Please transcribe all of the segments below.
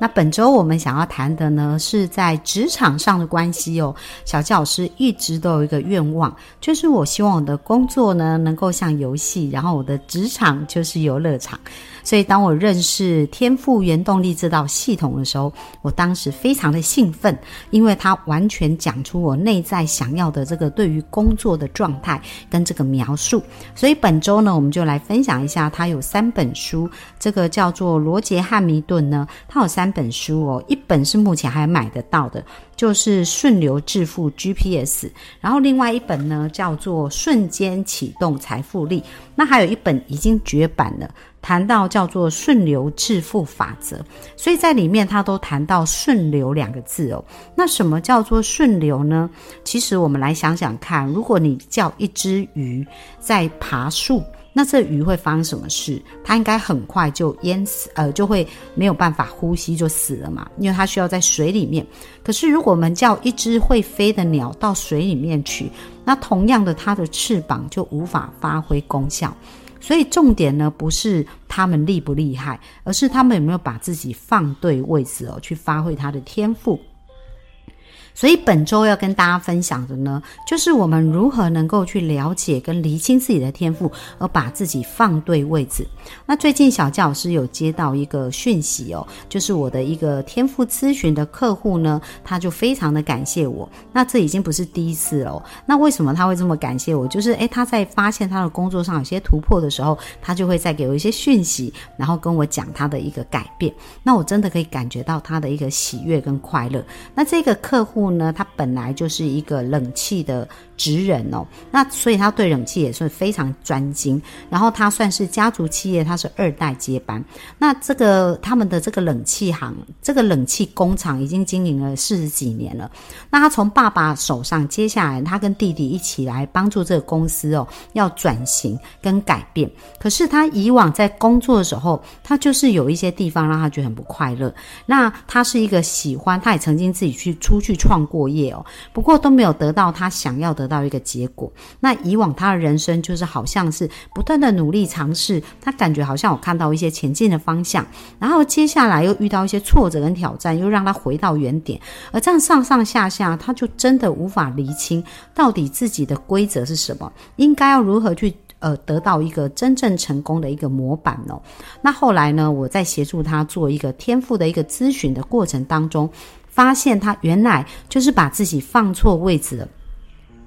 那本周我们想要谈的呢，是在职场上的关系哦。小教师一直都有一个愿望，就是我希望我的工作呢能够像游戏，然后我的职场就是游乐场。所以当我认识天赋原动力这套系统的时候，我当时非常的兴奋，因为它完全讲出我内在想要的这个对于工作的状态跟这个描述。所以本周呢，我们就来分享一下，它有三本书，这个叫做罗杰汉密顿呢，它有三本书哦，一本是目前还买得到的。就是顺流致富 GPS，然后另外一本呢叫做瞬间启动财富力，那还有一本已经绝版了，谈到叫做顺流致富法则，所以在里面他都谈到顺流两个字哦。那什么叫做顺流呢？其实我们来想想看，如果你叫一只鱼在爬树。那这鱼会发生什么事？它应该很快就淹死，呃，就会没有办法呼吸就死了嘛，因为它需要在水里面。可是如果我们叫一只会飞的鸟到水里面去，那同样的，它的翅膀就无法发挥功效。所以重点呢，不是它们厉不厉害，而是它们有没有把自己放对位置哦，去发挥它的天赋。所以本周要跟大家分享的呢，就是我们如何能够去了解跟厘清自己的天赋，而把自己放对位置。那最近小教老师有接到一个讯息哦，就是我的一个天赋咨询的客户呢，他就非常的感谢我。那这已经不是第一次了。那为什么他会这么感谢我？就是诶，他在发现他的工作上有些突破的时候，他就会再给我一些讯息，然后跟我讲他的一个改变。那我真的可以感觉到他的一个喜悦跟快乐。那这个客户。呢，他本来就是一个冷气的职人哦，那所以他对冷气也是非常专精。然后他算是家族企业，他是二代接班。那这个他们的这个冷气行，这个冷气工厂已经经营了四十几年了。那他从爸爸手上接下来，他跟弟弟一起来帮助这个公司哦，要转型跟改变。可是他以往在工作的时候，他就是有一些地方让他觉得很不快乐。那他是一个喜欢，他也曾经自己去出去创。过夜哦，不过都没有得到他想要得到一个结果。那以往他的人生就是好像是不断的努力尝试，他感觉好像有看到一些前进的方向，然后接下来又遇到一些挫折跟挑战，又让他回到原点。而这样上上下下，他就真的无法厘清到底自己的规则是什么，应该要如何去。呃，得到一个真正成功的一个模板哦。那后来呢，我在协助他做一个天赋的一个咨询的过程当中，发现他原来就是把自己放错位置了。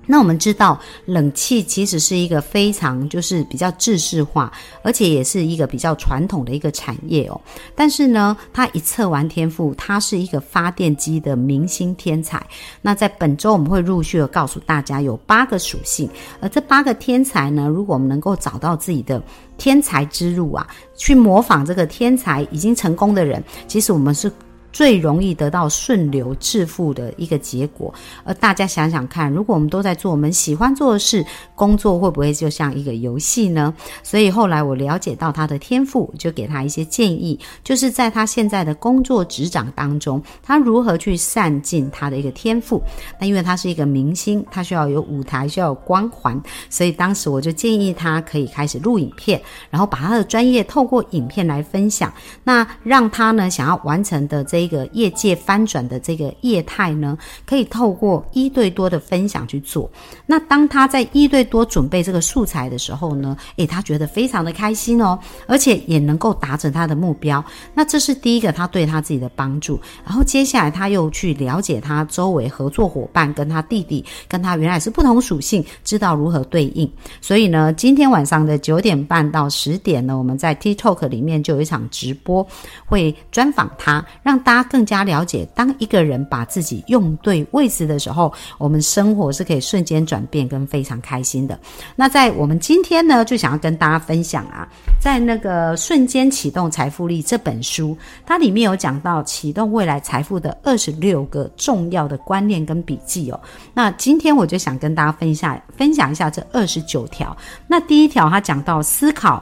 那我们知道，冷气其实是一个非常就是比较制式化，而且也是一个比较传统的一个产业哦。但是呢，他一测完天赋，他是一个发电机的明星天才。那在本周我们会陆续的告诉大家有八个属性，而这八个天才呢，如果我们能够找到自己的天才之路啊，去模仿这个天才已经成功的人，其实我们是。最容易得到顺流致富的一个结果，而大家想想看，如果我们都在做我们喜欢做的事，工作会不会就像一个游戏呢？所以后来我了解到他的天赋，就给他一些建议，就是在他现在的工作职掌当中，他如何去善尽他的一个天赋。那因为他是一个明星，他需要有舞台，需要有光环，所以当时我就建议他可以开始录影片，然后把他的专业透过影片来分享，那让他呢想要完成的这。这个业界翻转的这个业态呢，可以透过一对多的分享去做。那当他在一对多准备这个素材的时候呢，诶，他觉得非常的开心哦，而且也能够达成他的目标。那这是第一个他对他自己的帮助。然后接下来他又去了解他周围合作伙伴跟他弟弟跟他原来是不同属性，知道如何对应。所以呢，今天晚上的九点半到十点呢，我们在 TikTok 里面就有一场直播，会专访他，让大。大家更加了解，当一个人把自己用对位置的时候，我们生活是可以瞬间转变跟非常开心的。那在我们今天呢，就想要跟大家分享啊，在那个《瞬间启动财富力》这本书，它里面有讲到启动未来财富的二十六个重要的观念跟笔记哦。那今天我就想跟大家分享分享一下这二十九条。那第一条，他讲到思考、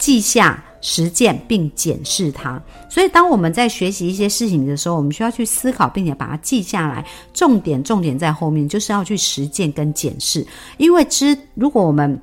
记下。实践并检视它，所以当我们在学习一些事情的时候，我们需要去思考，并且把它记下来。重点重点在后面，就是要去实践跟检视。因为知，如果我们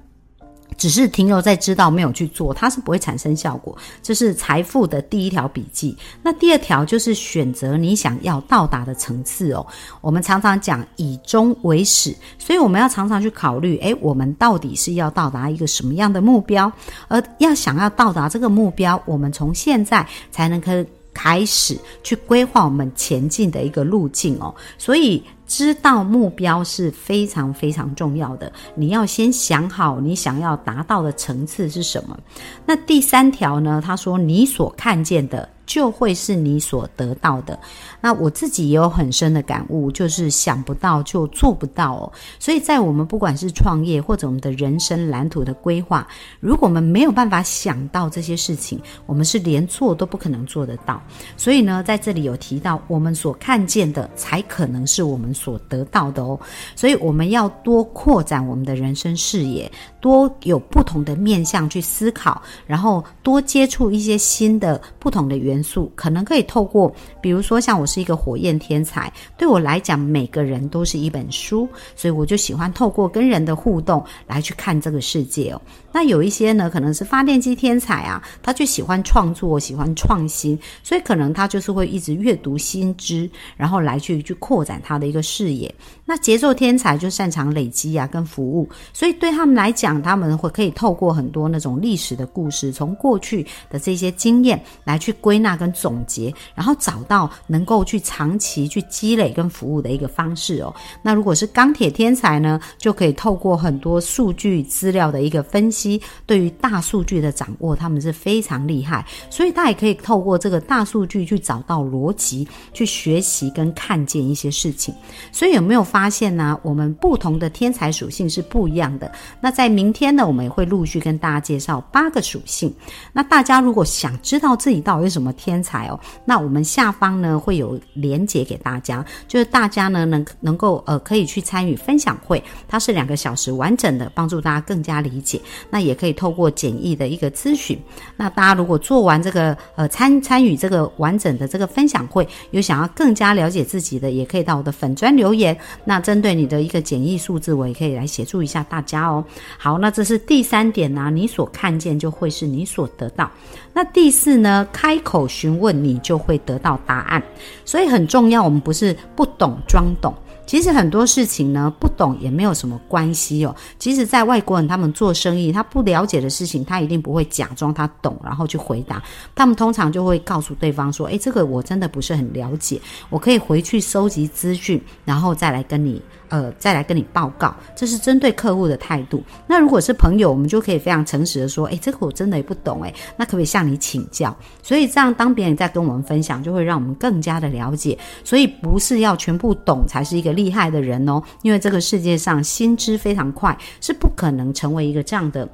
只是停留在知道没有去做，它是不会产生效果。这是财富的第一条笔记。那第二条就是选择你想要到达的层次哦。我们常常讲以终为始，所以我们要常常去考虑：诶，我们到底是要到达一个什么样的目标？而要想要到达这个目标，我们从现在才能开开始去规划我们前进的一个路径哦。所以。知道目标是非常非常重要的，你要先想好你想要达到的层次是什么。那第三条呢？他说你所看见的。就会是你所得到的。那我自己也有很深的感悟，就是想不到就做不到哦。所以在我们不管是创业或者我们的人生蓝图的规划，如果我们没有办法想到这些事情，我们是连做都不可能做得到。所以呢，在这里有提到，我们所看见的才可能是我们所得到的哦。所以我们要多扩展我们的人生视野，多有不同的面向去思考，然后多接触一些新的不同的元。元素可能可以透过，比如说像我是一个火焰天才，对我来讲，每个人都是一本书，所以我就喜欢透过跟人的互动来去看这个世界哦。那有一些呢，可能是发电机天才啊，他就喜欢创作，喜欢创新，所以可能他就是会一直阅读新知，然后来去去扩展他的一个视野。那节奏天才就擅长累积啊，跟服务，所以对他们来讲，他们会可以透过很多那种历史的故事，从过去的这些经验来去归纳。跟总结，然后找到能够去长期去积累跟服务的一个方式哦。那如果是钢铁天才呢，就可以透过很多数据资料的一个分析，对于大数据的掌握，他们是非常厉害。所以他也可以透过这个大数据去找到逻辑，去学习跟看见一些事情。所以有没有发现呢？我们不同的天才属性是不一样的。那在明天呢，我们也会陆续跟大家介绍八个属性。那大家如果想知道自己到底是什么？天才哦，那我们下方呢会有连接给大家，就是大家呢能能够呃可以去参与分享会，它是两个小时完整的，帮助大家更加理解。那那也可以透过简易的一个咨询。那大家如果做完这个呃参参与这个完整的这个分享会，有想要更加了解自己的，也可以到我的粉砖留言。那针对你的一个简易数字，我也可以来协助一下大家哦。好，那这是第三点呢，你所看见就会是你所得到。那第四呢，开口。询问你就会得到答案，所以很重要。我们不是不懂装懂，其实很多事情呢不懂也没有什么关系哦。其实，在外国人他们做生意，他不了解的事情，他一定不会假装他懂，然后去回答。他们通常就会告诉对方说：“诶，这个我真的不是很了解，我可以回去收集资讯，然后再来跟你。”呃，再来跟你报告，这是针对客户的态度。那如果是朋友，我们就可以非常诚实的说，哎，这个我真的也不懂，哎，那可不可以向你请教？所以这样，当别人在跟我们分享，就会让我们更加的了解。所以不是要全部懂才是一个厉害的人哦，因为这个世界上心知非常快，是不可能成为一个这样的。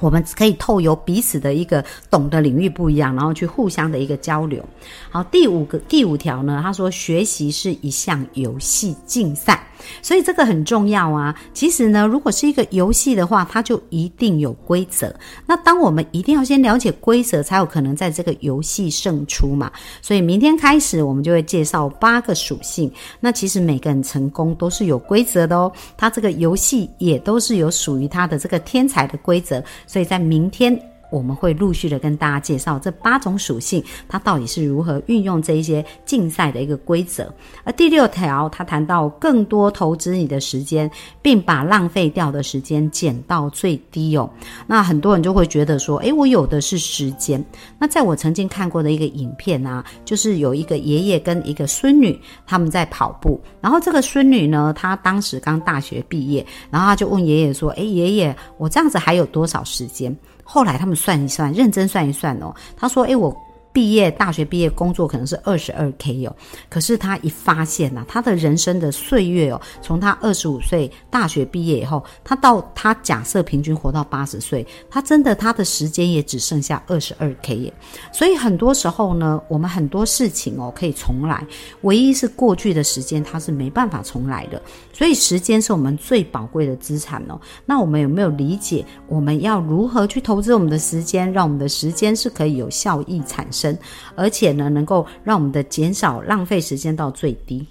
我们可以透由彼此的一个懂的领域不一样，然后去互相的一个交流。好，第五个第五条呢，他说学习是一项游戏竞赛。所以这个很重要啊！其实呢，如果是一个游戏的话，它就一定有规则。那当我们一定要先了解规则，才有可能在这个游戏胜出嘛。所以明天开始，我们就会介绍八个属性。那其实每个人成功都是有规则的哦。他这个游戏也都是有属于他的这个天才的规则。所以在明天。我们会陆续的跟大家介绍这八种属性，它到底是如何运用这一些竞赛的一个规则。而第六条，他谈到更多投资你的时间，并把浪费掉的时间减到最低哦。那很多人就会觉得说，诶，我有的是时间。那在我曾经看过的一个影片啊，就是有一个爷爷跟一个孙女他们在跑步，然后这个孙女呢，她当时刚大学毕业，然后她就问爷爷说，诶，爷爷，我这样子还有多少时间？后来他们算一算，认真算一算哦。他说：“哎，我。”毕业，大学毕业工作可能是二十二 K 哦，可是他一发现呐，他的人生的岁月哦，从他二十五岁大学毕业以后，他到他假设平均活到八十岁，他真的他的时间也只剩下二十二 K 耶。所以很多时候呢，我们很多事情哦可以重来，唯一是过去的时间它是没办法重来的。所以时间是我们最宝贵的资产哦。那我们有没有理解我们要如何去投资我们的时间，让我们的时间是可以有效益产生？而且呢，能够让我们的减少浪费时间到最低。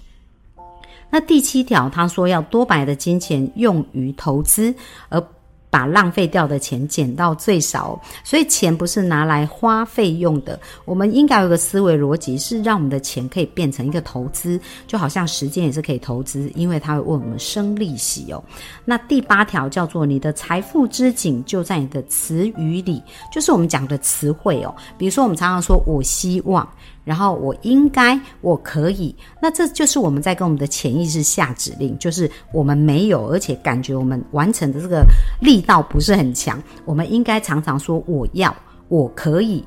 那第七条，他说要多把的金钱用于投资，而。把浪费掉的钱减到最少，所以钱不是拿来花费用的。我们应该有个思维逻辑，是让我们的钱可以变成一个投资，就好像时间也是可以投资，因为它会为我们生利息哦。那第八条叫做你的财富之井就在你的词语里，就是我们讲的词汇哦。比如说，我们常常说我希望。然后我应该，我可以，那这就是我们在跟我们的潜意识下指令，就是我们没有，而且感觉我们完成的这个力道不是很强，我们应该常常说我要，我可以。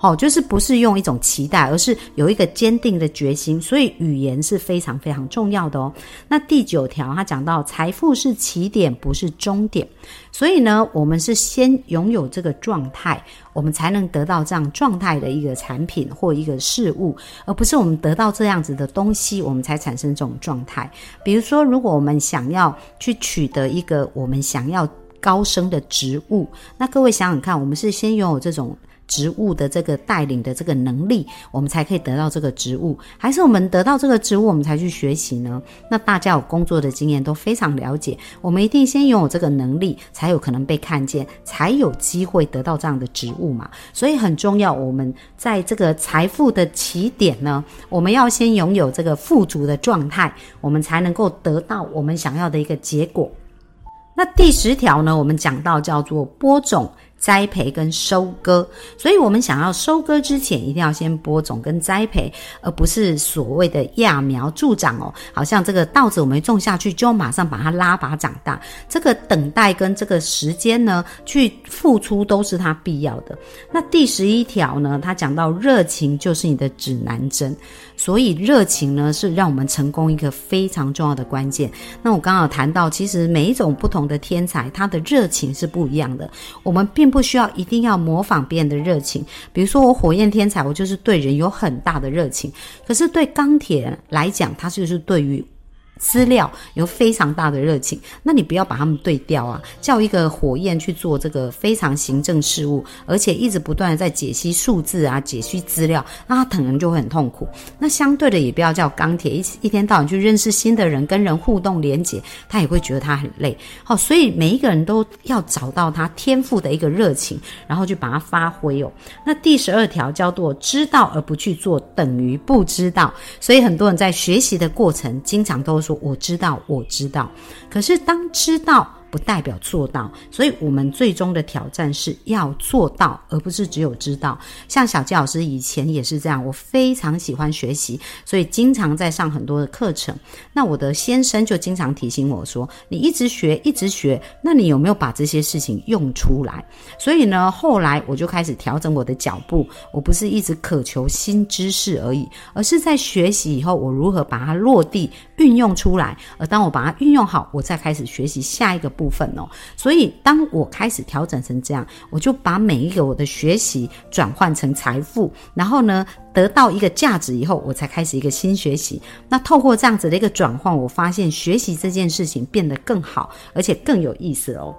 哦，就是不是用一种期待，而是有一个坚定的决心，所以语言是非常非常重要的哦。那第九条，他讲到财富是起点，不是终点，所以呢，我们是先拥有这个状态，我们才能得到这样状态的一个产品或一个事物，而不是我们得到这样子的东西，我们才产生这种状态。比如说，如果我们想要去取得一个我们想要高升的职务，那各位想想看，我们是先拥有这种。职务的这个带领的这个能力，我们才可以得到这个职务，还是我们得到这个职务，我们才去学习呢？那大家有工作的经验都非常了解，我们一定先拥有这个能力，才有可能被看见，才有机会得到这样的职务嘛。所以很重要，我们在这个财富的起点呢，我们要先拥有这个富足的状态，我们才能够得到我们想要的一个结果。那第十条呢，我们讲到叫做播种。栽培跟收割，所以我们想要收割之前，一定要先播种跟栽培，而不是所谓的揠苗助长哦。好像这个稻子我们种下去，就马上把它拉拔长大，这个等待跟这个时间呢，去付出都是它必要的。那第十一条呢，它讲到热情就是你的指南针。所以热情呢，是让我们成功一个非常重要的关键。那我刚好谈到，其实每一种不同的天才，他的热情是不一样的。我们并不需要一定要模仿别人的热情。比如说，我火焰天才，我就是对人有很大的热情。可是对钢铁来讲，他就是对于。资料有非常大的热情，那你不要把他们对调啊！叫一个火焰去做这个非常行政事务，而且一直不断的在解析数字啊、解析资料，那他可能就会很痛苦。那相对的，也不要叫钢铁一一天到晚去认识新的人、跟人互动连接，他也会觉得他很累。好，所以每一个人都要找到他天赋的一个热情，然后去把它发挥哦。那第十二条叫做知道而不去做等于不知道，所以很多人在学习的过程经常都。说我知道，我知道，可是当知道。不代表做到，所以我们最终的挑战是要做到，而不是只有知道。像小纪老师以前也是这样，我非常喜欢学习，所以经常在上很多的课程。那我的先生就经常提醒我说：“你一直学，一直学，那你有没有把这些事情用出来？”所以呢，后来我就开始调整我的脚步，我不是一直渴求新知识而已，而是在学习以后，我如何把它落地运用出来。而当我把它运用好，我再开始学习下一个步。部分哦，所以当我开始调整成这样，我就把每一个我的学习转换成财富，然后呢得到一个价值以后，我才开始一个新学习。那透过这样子的一个转换，我发现学习这件事情变得更好，而且更有意思哦。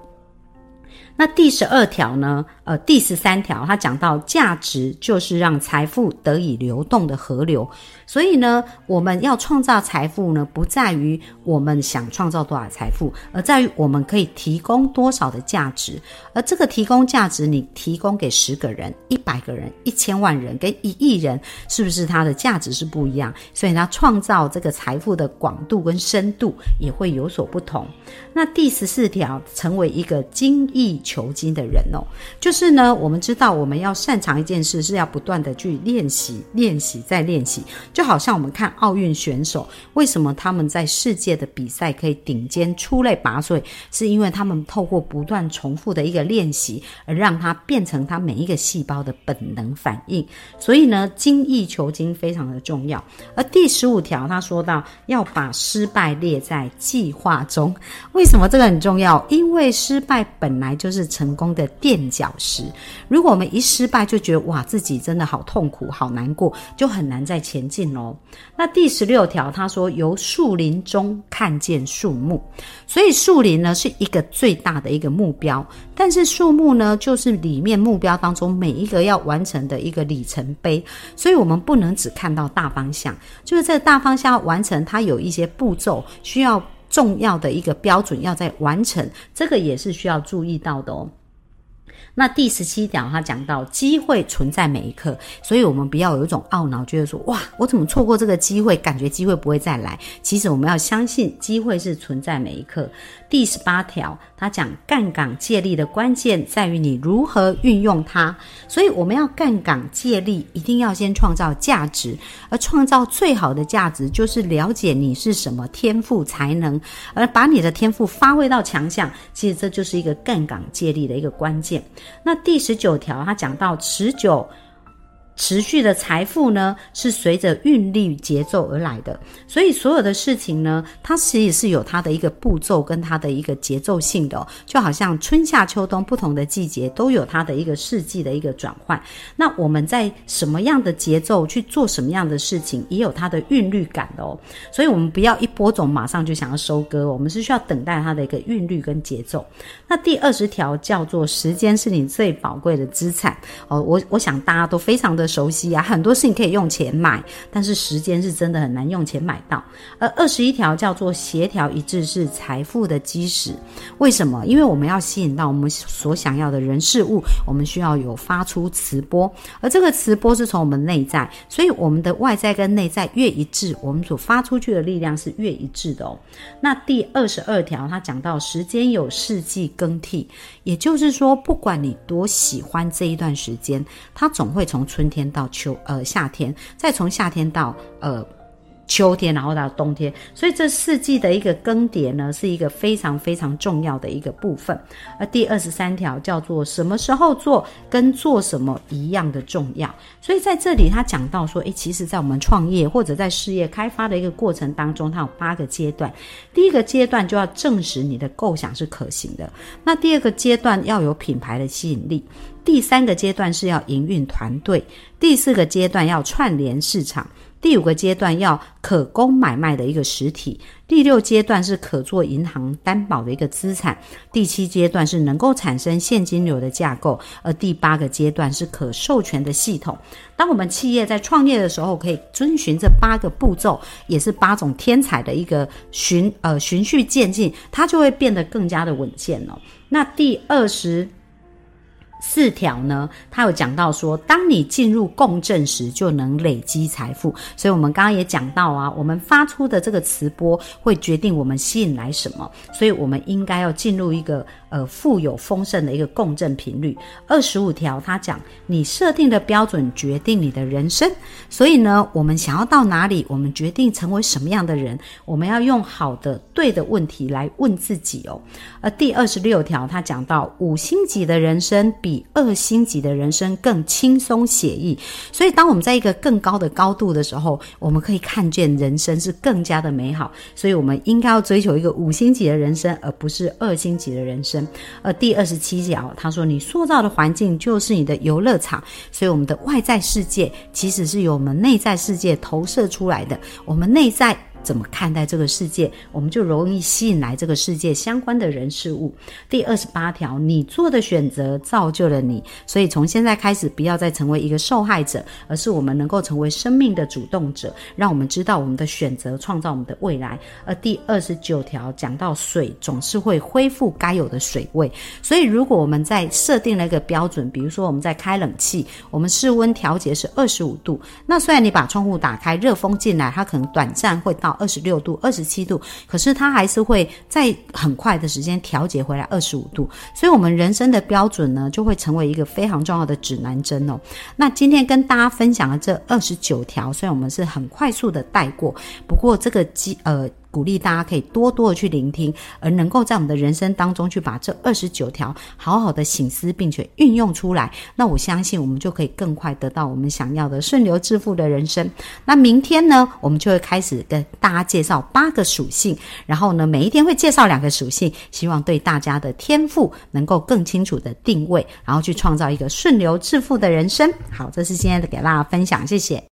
那第十二条呢？呃，第十三条，它讲到价值就是让财富得以流动的河流。所以呢，我们要创造财富呢，不在于我们想创造多少财富，而在于我们可以提供多少的价值。而这个提供价值，你提供给十个人、一百个人、一千万人跟一亿人，是不是它的价值是不一样？所以它创造这个财富的广度跟深度也会有所不同。那第十四条，成为一个精益求精的人哦。就是呢，我们知道我们要擅长一件事，是要不断的去练习、练习再练习。就好像我们看奥运选手，为什么他们在世界的比赛可以顶尖出类拔萃，是因为他们透过不断重复的一个练习，而让它变成他每一个细胞的本能反应。所以呢，精益求精非常的重要。而第十五条，他说到要把失败列在计划中。为什么这个很重要？因为失败本来就是是成功的垫脚石。如果我们一失败就觉得哇，自己真的好痛苦、好难过，就很难再前进哦。那第十六条，他说由树林中看见树木，所以树林呢是一个最大的一个目标，但是树木呢就是里面目标当中每一个要完成的一个里程碑。所以我们不能只看到大方向，就是这大方向完成，它有一些步骤需要。重要的一个标准要在完成，这个也是需要注意到的哦。那第十七条，他讲到机会存在每一刻，所以我们不要有一种懊恼，觉得说哇，我怎么错过这个机会，感觉机会不会再来。其实我们要相信机会是存在每一刻。第十八条，他讲杠杆借力的关键在于你如何运用它，所以我们要杠杆借力，一定要先创造价值，而创造最好的价值就是了解你是什么天赋才能，而把你的天赋发挥到强项。其实这就是一个杠杆借力的一个关键。那第十九条，他讲到持久。持续的财富呢，是随着韵律节奏而来的，所以所有的事情呢，它其实是有它的一个步骤跟它的一个节奏性的，就好像春夏秋冬不同的季节都有它的一个四季的一个转换。那我们在什么样的节奏去做什么样的事情，也有它的韵律感的哦。所以，我们不要一播种马上就想要收割，我们是需要等待它的一个韵律跟节奏。那第二十条叫做时间是你最宝贵的资产哦。我我想大家都非常的。熟悉啊，很多事情可以用钱买，但是时间是真的很难用钱买到。而二十一条叫做协调一致是财富的基石。为什么？因为我们要吸引到我们所想要的人事物，我们需要有发出磁波，而这个磁波是从我们内在，所以我们的外在跟内在越一致，我们所发出去的力量是越一致的哦。那第二十二条，他讲到时间有四季更替，也就是说，不管你多喜欢这一段时间，它总会从春天。天到秋，呃，夏天，再从夏天到呃。秋天，然后到冬天，所以这四季的一个更迭呢，是一个非常非常重要的一个部分。而第二十三条叫做什么时候做，跟做什么一样的重要。所以在这里他讲到说，诶，其实，在我们创业或者在事业开发的一个过程当中，它有八个阶段。第一个阶段就要证实你的构想是可行的。那第二个阶段要有品牌的吸引力。第三个阶段是要营运团队。第四个阶段要串联市场。第五个阶段要可供买卖的一个实体，第六阶段是可做银行担保的一个资产，第七阶段是能够产生现金流的架构，而第八个阶段是可授权的系统。当我们企业在创业的时候，可以遵循这八个步骤，也是八种天才的一个循呃循序渐进，它就会变得更加的稳健了。那第二十。四条呢，他有讲到说，当你进入共振时，就能累积财富。所以，我们刚刚也讲到啊，我们发出的这个磁波会决定我们吸引来什么，所以我们应该要进入一个。呃，富有丰盛的一个共振频率。二十五条，他讲你设定的标准决定你的人生，所以呢，我们想要到哪里，我们决定成为什么样的人，我们要用好的、对的问题来问自己哦。而第二十六条，他讲到五星级的人生比二星级的人生更轻松写意，所以当我们在一个更高的高度的时候，我们可以看见人生是更加的美好，所以我们应该要追求一个五星级的人生，而不是二星级的人生。而第二十七条，他说：“你塑造的环境就是你的游乐场，所以我们的外在世界其实是由我们内在世界投射出来的。我们内在。”怎么看待这个世界，我们就容易吸引来这个世界相关的人事物。第二十八条，你做的选择造就了你，所以从现在开始，不要再成为一个受害者，而是我们能够成为生命的主动者，让我们知道我们的选择创造我们的未来。而第二十九条讲到水总是会恢复该有的水位，所以如果我们在设定了一个标准，比如说我们在开冷气，我们室温调节是二十五度，那虽然你把窗户打开，热风进来，它可能短暂会到。二十六度、二十七度，可是它还是会在很快的时间调节回来二十五度。所以，我们人生的标准呢，就会成为一个非常重要的指南针哦。那今天跟大家分享的这二十九条，虽然我们是很快速的带过，不过这个基呃。鼓励大家可以多多的去聆听，而能够在我们的人生当中去把这二十九条好好的醒思，并且运用出来。那我相信我们就可以更快得到我们想要的顺流致富的人生。那明天呢，我们就会开始跟大家介绍八个属性，然后呢，每一天会介绍两个属性，希望对大家的天赋能够更清楚的定位，然后去创造一个顺流致富的人生。好，这是今天的给大家分享，谢谢。